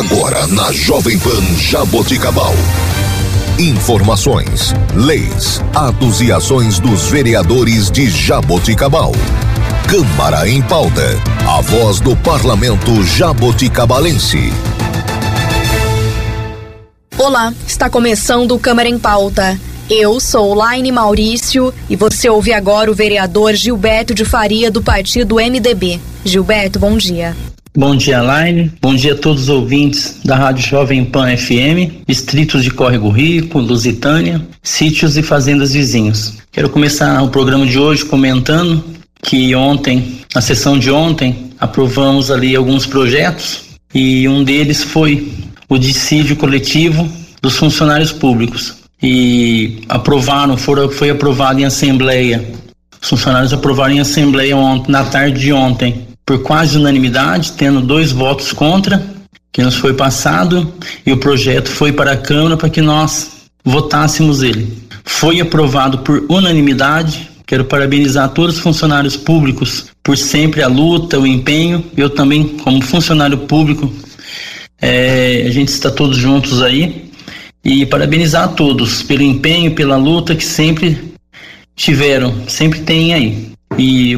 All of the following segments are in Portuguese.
Agora na Jovem Pan Jaboticabal. Informações, leis, atos e ações dos vereadores de Jaboticabal. Câmara em pauta. A voz do parlamento jaboticabalense. Olá, está começando o Câmara em Pauta. Eu sou Laine Maurício e você ouve agora o vereador Gilberto de Faria do partido MDB. Gilberto, bom dia. Bom dia, Laine. Bom dia a todos os ouvintes da Rádio Jovem Pan FM, distritos de Córrego Rico, Lusitânia, sítios e fazendas vizinhos. Quero começar o programa de hoje comentando que ontem, na sessão de ontem, aprovamos ali alguns projetos e um deles foi o dissídio coletivo dos funcionários públicos e aprovaram, foram, foi aprovado em assembleia. Os funcionários aprovaram em assembleia ontem, na tarde de ontem, por quase unanimidade, tendo dois votos contra, que nos foi passado, e o projeto foi para a Câmara para que nós votássemos ele. Foi aprovado por unanimidade. Quero parabenizar todos os funcionários públicos por sempre a luta, o empenho. Eu também, como funcionário público, é, a gente está todos juntos aí e parabenizar a todos pelo empenho, pela luta que sempre tiveram, sempre tem aí. E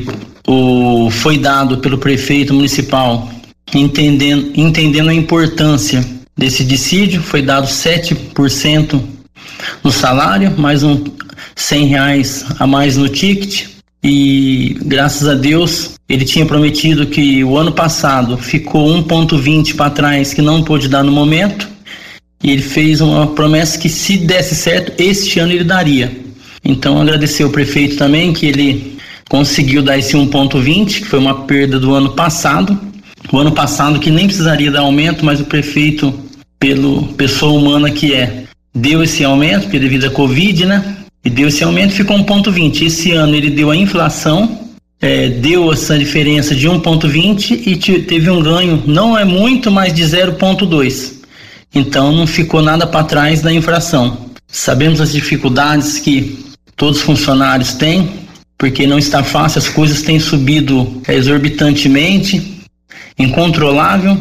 o foi dado pelo prefeito municipal entendendo, entendendo a importância desse dissídio, foi dado 7% no salário, mais um 100 reais a mais no ticket e graças a Deus ele tinha prometido que o ano passado ficou 1,20 para trás, que não pôde dar no momento. E ele fez uma promessa que, se desse certo, este ano ele daria. Então, agradecer ao prefeito também, que ele conseguiu dar esse 1,20, que foi uma perda do ano passado. O ano passado, que nem precisaria dar aumento, mas o prefeito, pelo pessoa humana que é, deu esse aumento, porque devido à Covid, né? E deu esse aumento, ficou 1,20. Esse ano ele deu a inflação é, deu essa diferença de 1,20 e teve um ganho, não é muito, mas de 0,2. Então não ficou nada para trás da infração. Sabemos as dificuldades que todos os funcionários têm, porque não está fácil, as coisas têm subido exorbitantemente, incontrolável,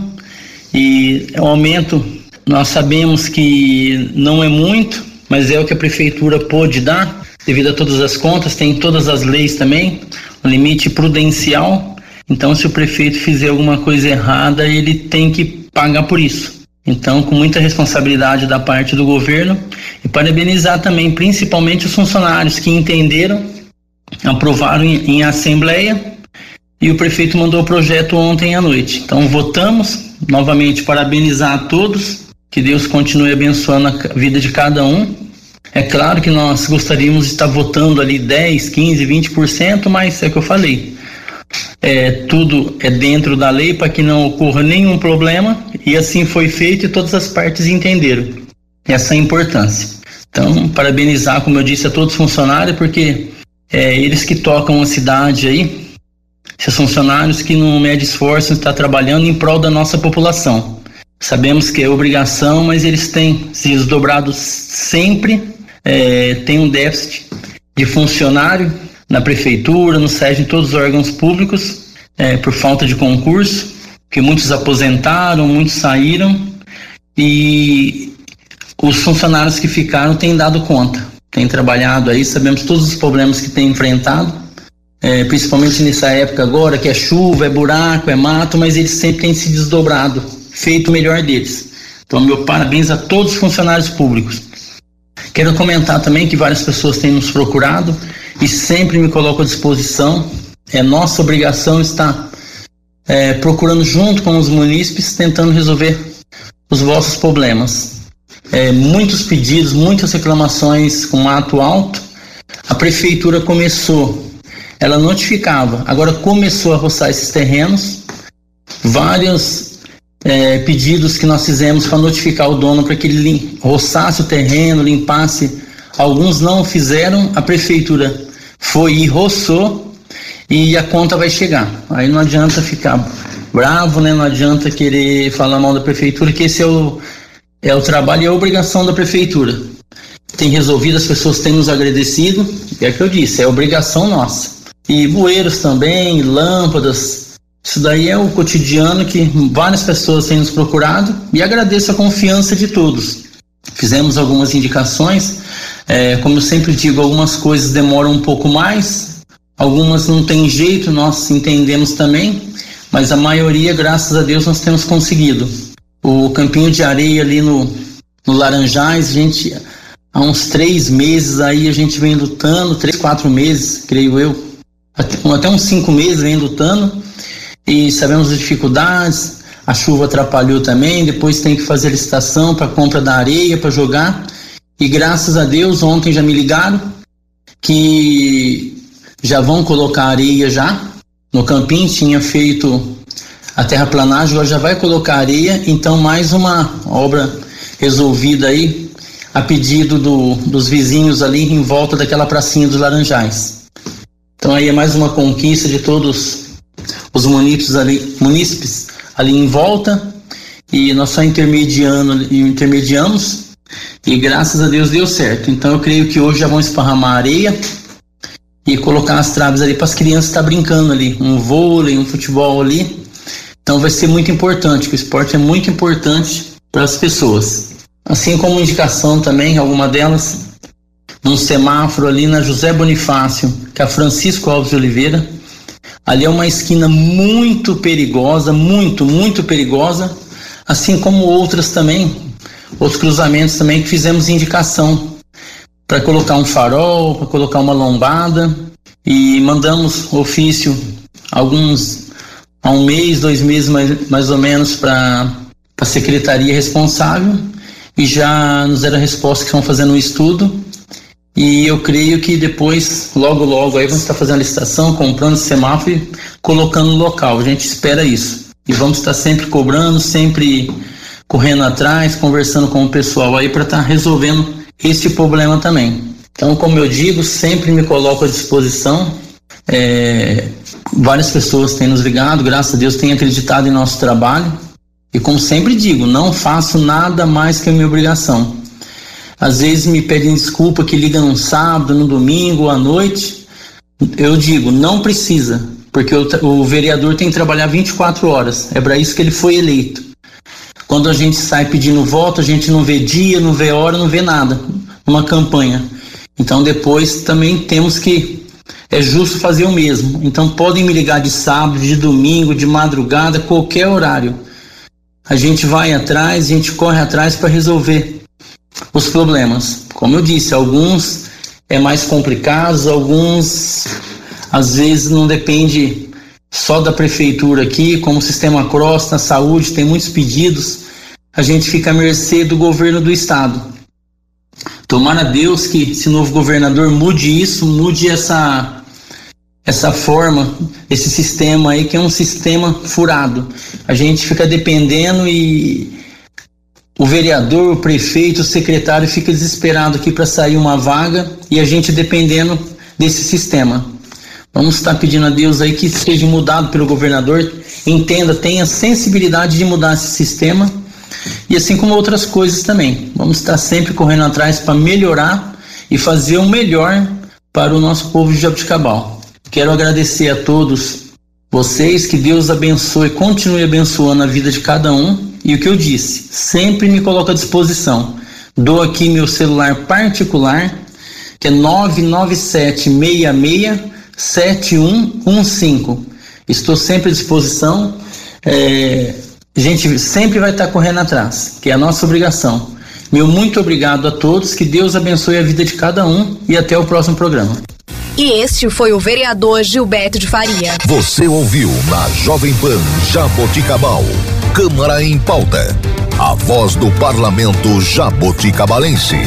e o aumento nós sabemos que não é muito, mas é o que a prefeitura pôde dar, devido a todas as contas, tem todas as leis também um limite prudencial. Então, se o prefeito fizer alguma coisa errada, ele tem que pagar por isso. Então, com muita responsabilidade da parte do governo e parabenizar também, principalmente os funcionários que entenderam, aprovaram em, em assembleia e o prefeito mandou o projeto ontem à noite. Então, votamos. Novamente, parabenizar a todos. Que Deus continue abençoando a vida de cada um é claro que nós gostaríamos de estar votando ali 10, 15, 20%, mas é o que eu falei. É, tudo é dentro da lei para que não ocorra nenhum problema e assim foi feito e todas as partes entenderam essa importância. Então, parabenizar, como eu disse, a todos os funcionários, porque é eles que tocam a cidade aí, esses funcionários que não mede esforço estão trabalhando em prol da nossa população. Sabemos que é obrigação, mas eles têm se desdobrado sempre é, tem um déficit de funcionário na prefeitura, no SED, em todos os órgãos públicos, é, por falta de concurso, que muitos aposentaram, muitos saíram e os funcionários que ficaram têm dado conta, têm trabalhado aí, sabemos todos os problemas que têm enfrentado, é, principalmente nessa época agora, que é chuva, é buraco, é mato, mas eles sempre têm se desdobrado, feito o melhor deles. Então, meu parabéns a todos os funcionários públicos. Quero comentar também que várias pessoas têm nos procurado e sempre me coloco à disposição. É nossa obrigação estar é, procurando junto com os munícipes, tentando resolver os vossos problemas. É, muitos pedidos, muitas reclamações com ato alto. A prefeitura começou, ela notificava, agora começou a roçar esses terrenos. Vários é, pedidos que nós fizemos para notificar o dono para que ele roçasse o terreno, limpasse. Alguns não fizeram, a prefeitura foi e roçou e a conta vai chegar. Aí não adianta ficar bravo, né? Não adianta querer falar mal da prefeitura, que esse é o, é o trabalho e a obrigação da prefeitura. Tem resolvido, as pessoas têm nos agradecido, é o que eu disse, é obrigação nossa. E bueiros também, lâmpadas, Isso daí é o cotidiano que várias pessoas têm nos procurado e agradeço a confiança de todos. Fizemos algumas indicações, é, como eu sempre digo, algumas coisas demoram um pouco mais, algumas não tem jeito, nós entendemos também, mas a maioria, graças a Deus, nós temos conseguido. O campinho de areia ali no, no Laranjais, a gente há uns três meses aí a gente vem lutando, três, quatro meses, creio eu, até, até uns cinco meses vem lutando e sabemos as dificuldades. A chuva atrapalhou também. Depois tem que fazer licitação para compra da areia para jogar. E graças a Deus ontem já me ligaram que já vão colocar areia já no campinho. Tinha feito a terraplanagem, agora já vai colocar areia. Então mais uma obra resolvida aí a pedido do, dos vizinhos ali em volta daquela pracinha dos Laranjais. Então aí é mais uma conquista de todos os munícipes ali, munícipes ali em volta e nós só intermediando intermediamos e graças a Deus deu certo. Então eu creio que hoje já vão esparramar areia e colocar as traves ali para as crianças estar tá brincando ali, um vôlei, um futebol ali. Então vai ser muito importante, o esporte é muito importante para as pessoas. Assim como indicação também, alguma delas, num semáforo ali na José Bonifácio, que é Francisco Alves de Oliveira, Ali é uma esquina muito perigosa, muito, muito perigosa, assim como outras também, outros cruzamentos também que fizemos indicação para colocar um farol, para colocar uma lombada e mandamos ofício alguns há um mês, dois meses mais, mais ou menos para a secretaria responsável e já nos deram a resposta que estão fazendo um estudo e eu creio que depois, logo, logo, aí vamos estar fazendo a licitação, comprando semáforo e colocando no local. A gente espera isso. E vamos estar sempre cobrando, sempre correndo atrás, conversando com o pessoal aí para estar resolvendo este problema também. Então, como eu digo, sempre me coloco à disposição. É, várias pessoas têm nos ligado, graças a Deus, têm acreditado em nosso trabalho. E como sempre digo, não faço nada mais que a minha obrigação às vezes me pedem desculpa que liga num sábado, no domingo, à noite. Eu digo, não precisa, porque o, o vereador tem que trabalhar 24 horas. É para isso que ele foi eleito. Quando a gente sai pedindo voto, a gente não vê dia, não vê hora, não vê nada numa campanha. Então depois também temos que é justo fazer o mesmo. Então podem me ligar de sábado, de domingo, de madrugada, qualquer horário. A gente vai atrás, a gente corre atrás para resolver os problemas. Como eu disse, alguns é mais complicados, alguns às vezes não depende só da prefeitura aqui, como o sistema cross na saúde tem muitos pedidos, a gente fica à mercê do governo do estado. Tomara Deus que esse novo governador mude isso, mude essa essa forma, esse sistema aí que é um sistema furado. A gente fica dependendo e o vereador, o prefeito, o secretário fica desesperado aqui para sair uma vaga e a gente dependendo desse sistema. Vamos estar pedindo a Deus aí que seja mudado pelo governador, entenda, tenha sensibilidade de mudar esse sistema e assim como outras coisas também. Vamos estar sempre correndo atrás para melhorar e fazer o melhor para o nosso povo de Jabuticabal. Quero agradecer a todos vocês, que Deus abençoe, continue abençoando a vida de cada um e o que eu disse, sempre me coloco à disposição. Dou aqui meu celular particular, que é 997667115. Estou sempre à disposição. É, a gente sempre vai estar correndo atrás, que é a nossa obrigação. Meu muito obrigado a todos, que Deus abençoe a vida de cada um e até o próximo programa. E este foi o vereador Gilberto de Faria. Você ouviu na Jovem Pan Jaboticabal. Câmara em Pauta. A voz do parlamento jaboticabalense.